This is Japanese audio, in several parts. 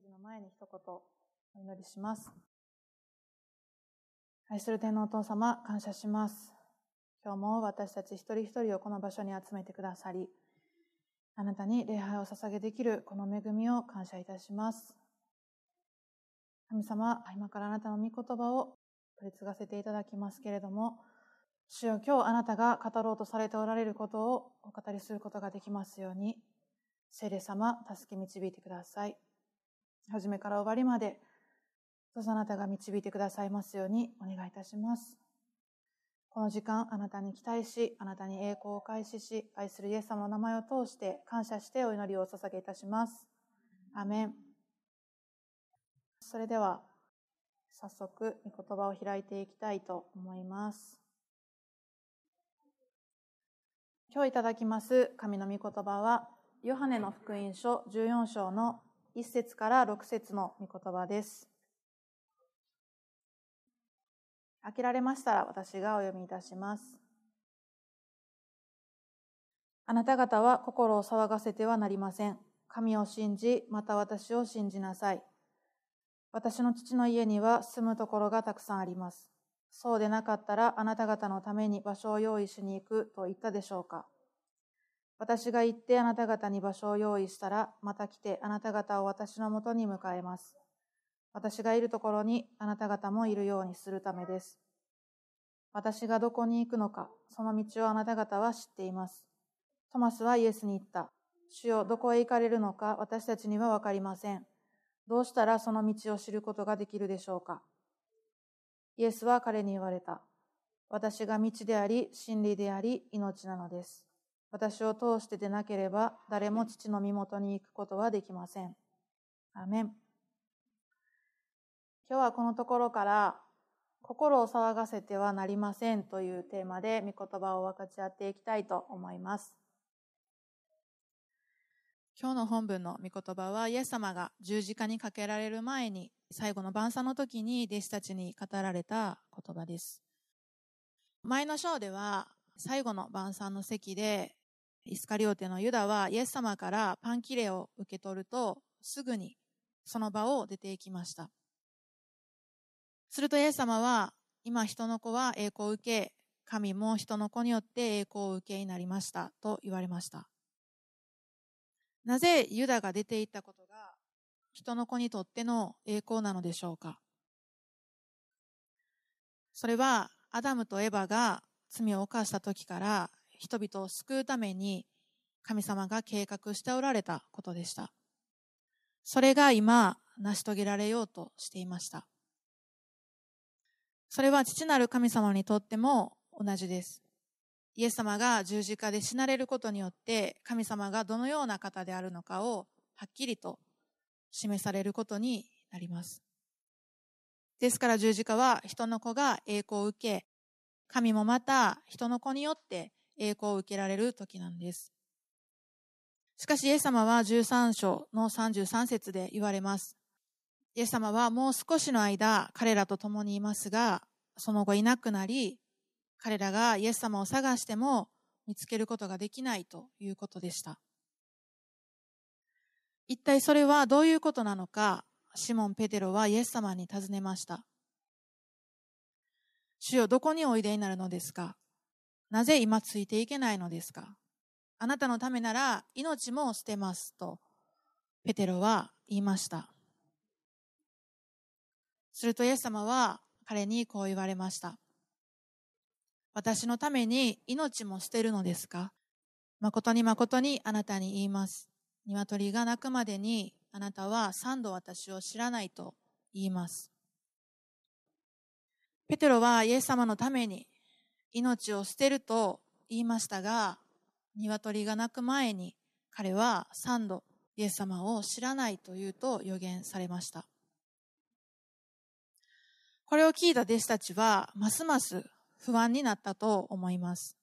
ージの前に一言お祈りします。愛する天皇お父様、感謝します。今日も私たち一人一人をこの場所に集めてくださり、あなたに礼拝を捧げできるこの恵みを感謝いたします。神様、今からあなたの御言葉を取り継がせていただきますけれども、主よ今日あなたが語ろうとされておられることをお語りすることができますように、聖霊様、助け導いてください。初めから終わりまで、どうぞあなたが導いてくださいますようにお願いいたします。この時間、あなたに期待し、あなたに栄光を開始し、愛するイエス様の名前を通して感謝してお祈りをお捧げいたします。アメン。それでは、早速、御言葉を開いていきたいと思います。今日いただきます神の御言葉は、ヨハネの福音書14章の1節から6節の御言葉です。飽きられましたら私がお読みいたします。あなた方は心を騒がせてはなりません。神を信じ、また私を信じなさい。私の父の家には住むところがたくさんあります。そうでなかったらあなた方のために場所を用意しに行くと言ったでしょうか。私が行ってあなた方に場所を用意したら、また来てあなた方を私のもとに迎えます。私がいるところにあなた方もいるようにするためです。私がどこに行くのか、その道をあなた方は知っています。トマスはイエスに言った。主よ、どこへ行かれるのか私たちにはわかりません。どうしたらその道を知ることができるでしょうか。イエスは彼に言われた。私が道であり、真理であり、命なのです。私を通してでなければ、誰も父の身元に行くことはできません。アメン。今日はこのところから、心を騒がせてはなりませんというテーマで御言葉を分かち合っていきたいと思います。今日の本文の御言葉は、イエス様が十字架にかけられる前に、最後の晩餐の時に弟子たちに語られた言葉です。前の章では、最後の晩餐の席で、イスカリオテのユダはイエス様からパンキレを受け取ると、すぐにその場を出て行きました。するとイエス様は、今人の子は栄光を受け、神も人の子によって栄光を受けになりましたと言われました。なぜユダが出て行ったことが人の子にとっての栄光なのでしょうかそれはアダムとエバが罪を犯した時から人々を救うために神様が計画しておられたことでした。それが今成し遂げられようとしていました。それは父なる神様にとっても同じです。イエス様が十字架で死なれることによって神様がどのような方であるのかをはっきりと示されることになります。ですから十字架は人の子が栄光を受け、神もまた人の子によって栄光を受けられる時なんです。しかしイエス様は13章の33節で言われます。イエス様はもう少しの間彼らと共にいますが、その後いなくなり、彼らがイエス様を探しても見つけることができないということでした。一体それはどういうことなのか、シモン・ペテロはイエス様に尋ねました。主よどこにおいでになるのですか？なぜ今ついていけないのですか？あなたのためなら命も捨てますと、ペテロは言いました。するとイエス様は彼にこう言われました。私のために命も捨てるのですか？誠に誠にあなたに言います。鶏が鳴くまでにあなたは三度私を知らないと言います。ペテロはイエス様のために命を捨てると言いましたが、鶏が鳴く前に彼は三度イエス様を知らないというと予言されました。これを聞いた弟子たちは、ますます不安になったと思います。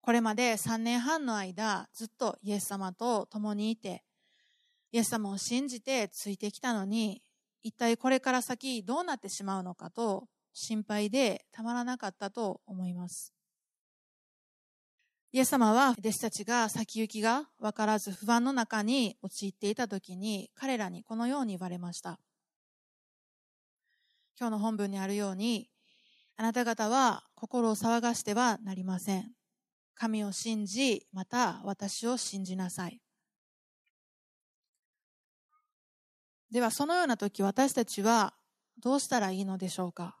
これまで3年半の間、ずっとイエス様と共にいて、イエス様を信じてついてきたのに、一体これから先どうなってしまうのかと心配でたまらなかったと思います。イエス様は弟子たちが先行きが分からず不安の中に陥っていた時に彼らにこのように言われました。今日の本文にあるように、あなた方は心を騒がしてはなりません。神を信じ、また私を信じなさい。では、そのような時、私たちはどうしたらいいのでしょうか？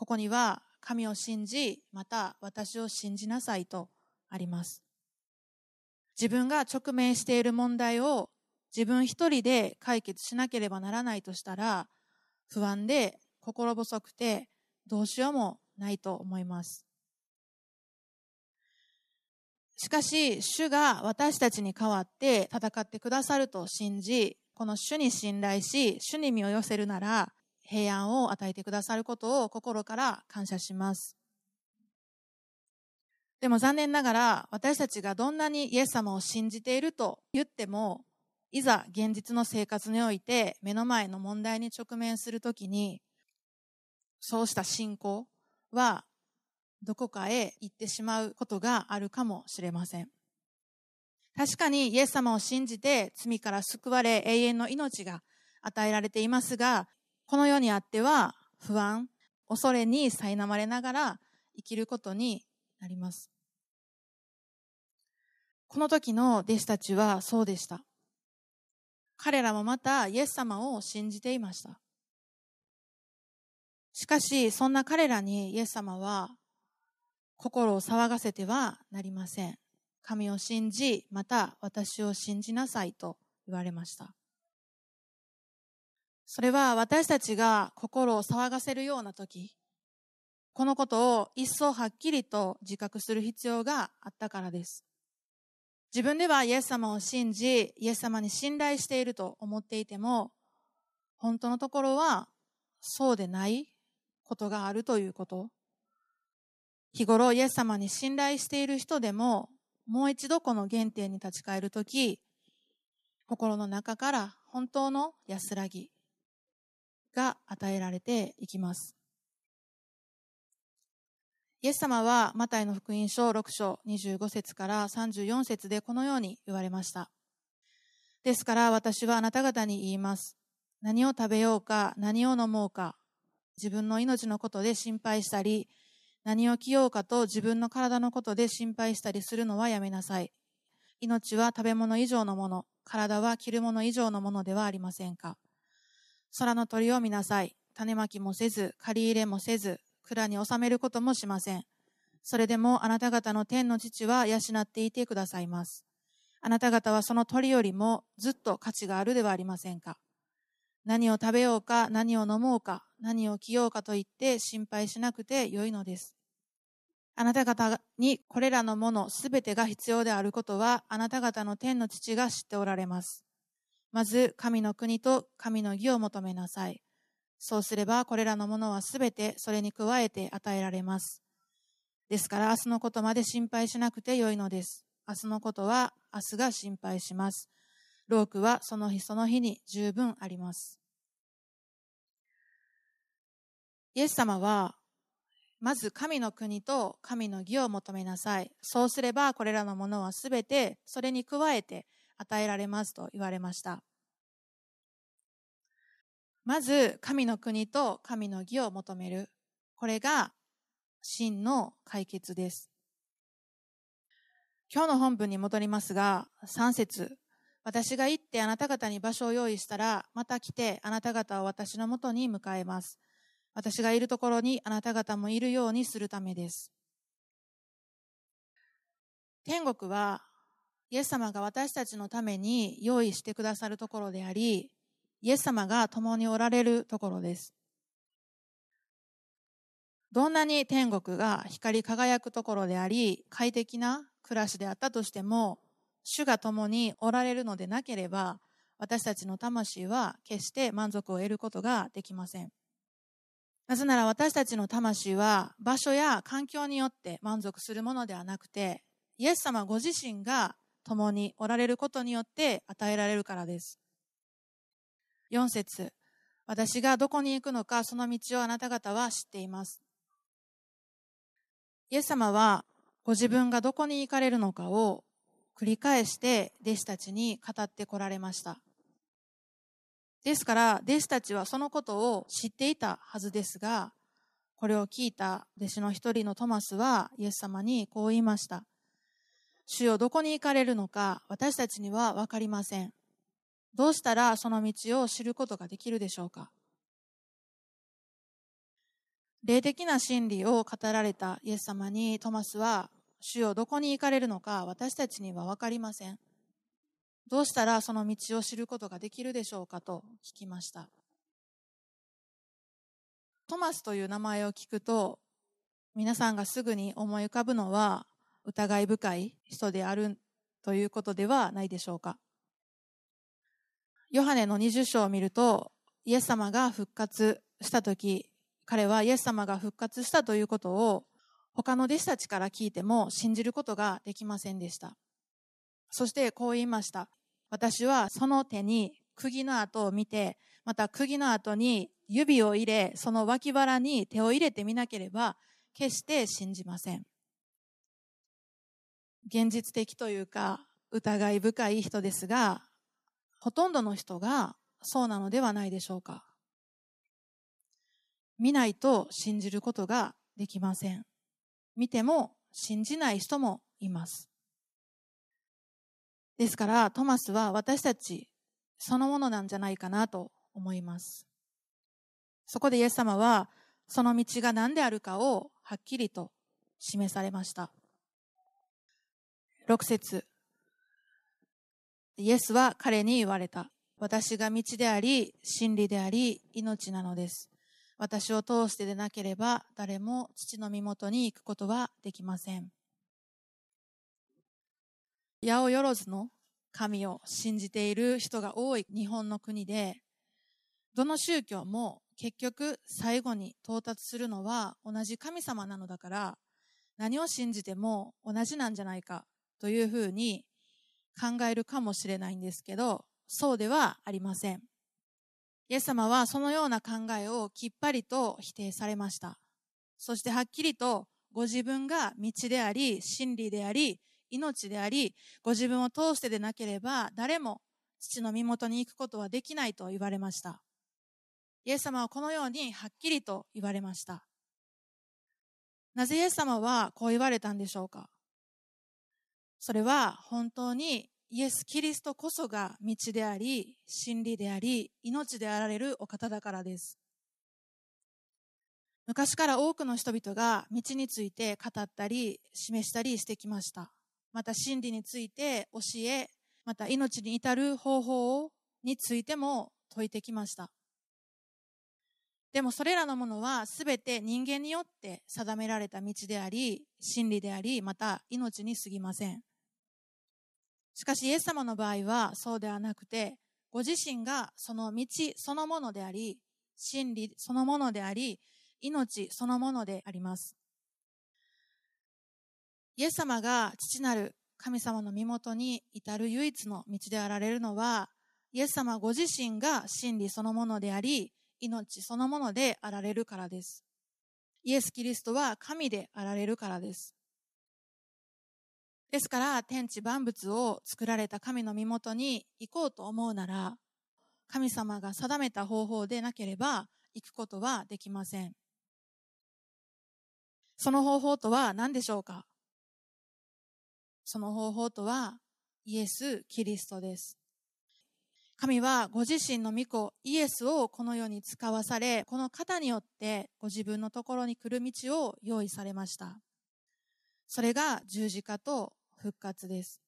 ここには、神を信じ、また私を信じなさいとあります。自分が直面している問題を自分一人で解決しなければならないとしたら、不安で心細くてどうしようもないと思います。しかし、主が私たちに代わって戦ってくださると信じ、この主に信頼し、主に身を寄せるなら、平安を与えてくださることを心から感謝します。でも残念ながら、私たちがどんなにイエス様を信じていると言っても、いざ現実の生活において目の前の問題に直面するときに、そうした信仰はどこかへ行ってしまうことがあるかもしれません。確かにイエス様を信じて罪から救われ永遠の命が与えられていますが、この世にあっては不安、恐れに苛まれながら生きることになります。この時の弟子たちはそうでした。彼らもまたイエス様を信じていました。しかし、そんな彼らにイエス様は心を騒がせてはなりません。神を信じ、また私を信じなさいと言われました。それは私たちが心を騒がせるような時、このことを一層はっきりと自覚する必要があったからです。自分ではイエス様を信じ、イエス様に信頼していると思っていても、本当のところはそうでないことがあるということ。日頃イエス様に信頼している人でも、もう一度この原点に立ち返るとき、心の中から本当の安らぎが与えられていきます。イエス様はマタイの福音書6章25節から34節でこのように言われました。ですから私はあなた方に言います。何を食べようか、何を飲もうか、自分の命のことで心配したり、何を着ようかと自分の体のことで心配したりするのはやめなさい。命は食べ物以上のもの、体は着るもの以上のものではありませんか。空の鳥を見なさい。種まきもせず、借り入れもせず、蔵に収めることもしません。それでもあなた方の天の父は養っていてくださいます。あなた方はその鳥よりもずっと価値があるではありませんか。何を食べようか、何を飲もうか、何を着ようかと言って心配しなくてよいのです。あなた方にこれらのものすべてが必要であることは、あなた方の天の父が知っておられます。まず、神の国と神の義を求めなさい。そうすればこれらのものはすべてそれに加えて与えられます。ですから明日のことまで心配しなくてよいのです。明日のことは明日が心配します。ロークはその日その日に十分あります。イエス様は、まず神の国と神の義を求めなさい。そうすればこれらのものはすべてそれに加えて与えられますと言われました。まず、神の国と神の義を求める。これが真の解決です。今日の本文に戻りますが、3節私が行ってあなた方に場所を用意したら、また来てあなた方を私のもとに迎えます。私がいるところにあなた方もいるようにするためです。天国は、イエス様が私たちのために用意してくださるところであり、イエス様が共におられるところです。どんなに天国が光り輝くところであり、快適な暮らしであったとしても、主が共におられるのでなければ、私たちの魂は決して満足を得ることができません。なぜなら私たちの魂は場所や環境によって満足するものではなくて、イエス様ご自身が共におられることによって与えられるからです。4節私がどこに行くのか、その道をあなた方は知っています。イエス様はご自分がどこに行かれるのかを繰り返して弟子たちに語ってこられました。ですから、弟子たちはそのことを知っていたはずですが、これを聞いた弟子の一人のトマスはイエス様にこう言いました。主よどこに行かれるのか私たちにはわかりません。どうしたらその道を知ることができるでしょうか？霊的な真理を語られたイエス様にトマスは、主よどこに行かれるのか私たちにはわかりません。どうしたらその道を知ることができるでしょうか？と聞きました。トマスという名前を聞くと、皆さんがすぐに思い浮かぶのは疑い深い人であるということではないでしょうか。ヨハネの20章を見ると、イエス様が復活した時、彼はイエス様が復活したということを他の弟子たちから聞いても信じることができませんでした。そしてこう言いました。私はその手に釘の跡を見て、また釘の跡に指を入れ、その脇腹に手を入れてみなければ、決して信じません。現実的というか、疑い深い人ですが、ほとんどの人がそうなのではないでしょうか。見ないと信じることができません。見ても信じない人もいます。ですからトマスは私たちそのものなんじゃないかなと思います。そこでイエス様はその道が何であるかをはっきりと示されました。6節イエスは彼に言われた。私が道であり、真理であり、命なのです。私を通してでなければ誰も父の身元に行くことはできません。八百万の神を信じている人が多い日本の国で、どの宗教も結局最後に到達するのは同じ神様なのだから、何を信じても同じなんじゃないかというふうに考えるかもしれないんですけど、そうではありません。イエス様はそのような考えをきっぱりと否定されました。そしてはっきりとご自分が道であり、真理であり、命であり、ご自分を通してでなければ誰も父の身元に行くことはできないと言われました。イエス様はこのようにはっきりと言われました。なぜイエス様はこう言われたんでしょうか？それは本当にイエス・キリストこそが道であり、真理であり、命であられるお方だからです。昔から多くの人々が道について語ったり、示したりしてきました。また真理について教え、また命に至る方法についても説いてきました。でもそれらのものは全て人間によって定められた道であり、真理であり、また命に過ぎません。しかしイエス様の場合はそうではなくて、ご自身がその道そのものであり、真理そのものであり、命そのものであります。イエス様が父なる神様の身元に至る唯一の道であられるのは、イエス様ご自身が真理そのものであり、命そのものであられるからです。イエス・キリストは神であられるからです。ですから、天地万物を作られた神の身元に行こうと思うなら、神様が定めた方法でなければ行くことはできません。その方法とは何でしょうか？その方法とはイエス・キリストです。神はご自身の御子イエスをこの世に使わされ、この方によってご自分のところに来る道を用意されました。それが十字架と復活です。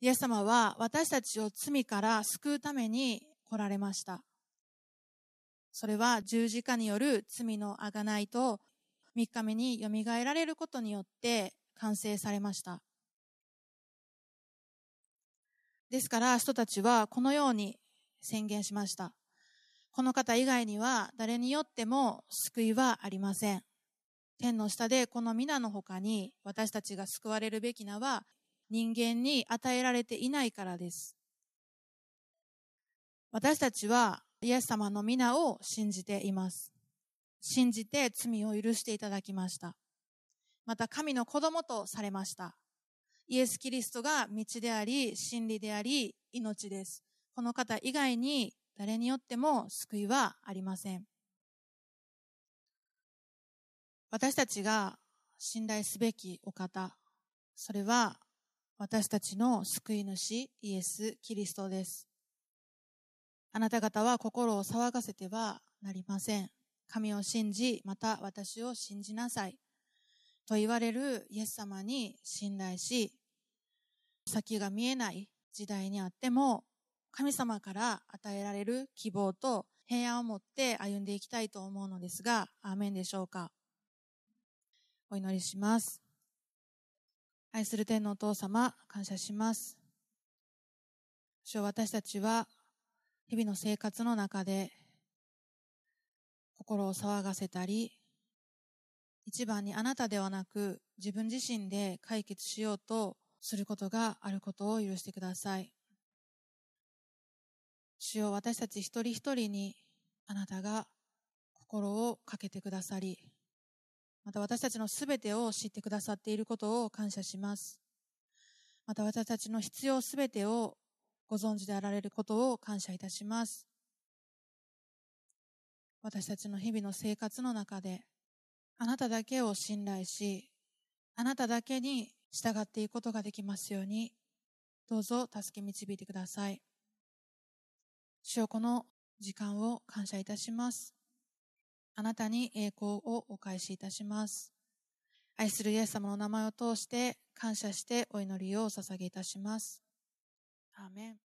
イエス様は私たちを罪から救うために来られました。それは十字架による罪のあがないと3日目によみがえられることによって完成されました。ですから人たちはこのように宣言しました。この方以外には誰によっても救いはありません。天の下でこの皆の他に私たちが救われるべき名は人間に与えられていないからです。私たちはイエス様の皆を信じています。信じて罪を許していただきました。また神の子供とされました。イエス・キリストが道であり、真理であり、命です。この方以外に誰によっても救いはありません。私たちが信頼すべきお方、それは私たちの救い主イエス・キリストです。あなた方は心を騒がせてはなりません。神を信じ、また私を信じなさい。と言われるイエス様に信頼し、先が見えない時代にあっても、神様から与えられる希望と平安を持って歩んでいきたいと思うのですが、アーメンでしょうか？お祈りします。愛する天のお父様、感謝します。主私たちは日々の生活の中で心を騒がせたり、一番にあなたではなく自分自身で解決しようとすることがあることを許してください。主よ私たち一人一人にあなたが心をかけてくださり、また私たちのすべてを知ってくださっていることを感謝します。また私たちの必要すべてをご存知であられることを感謝いたします。私たちの日々の生活の中で、あなただけを信頼し、あなただけに従っていくことができますように、どうぞ助け導いてください。主よこの時間を感謝いたします。あなたに栄光をお返しいたします。愛するイエス様の名前を通して感謝してお祈りをお捧げいたします。アーメン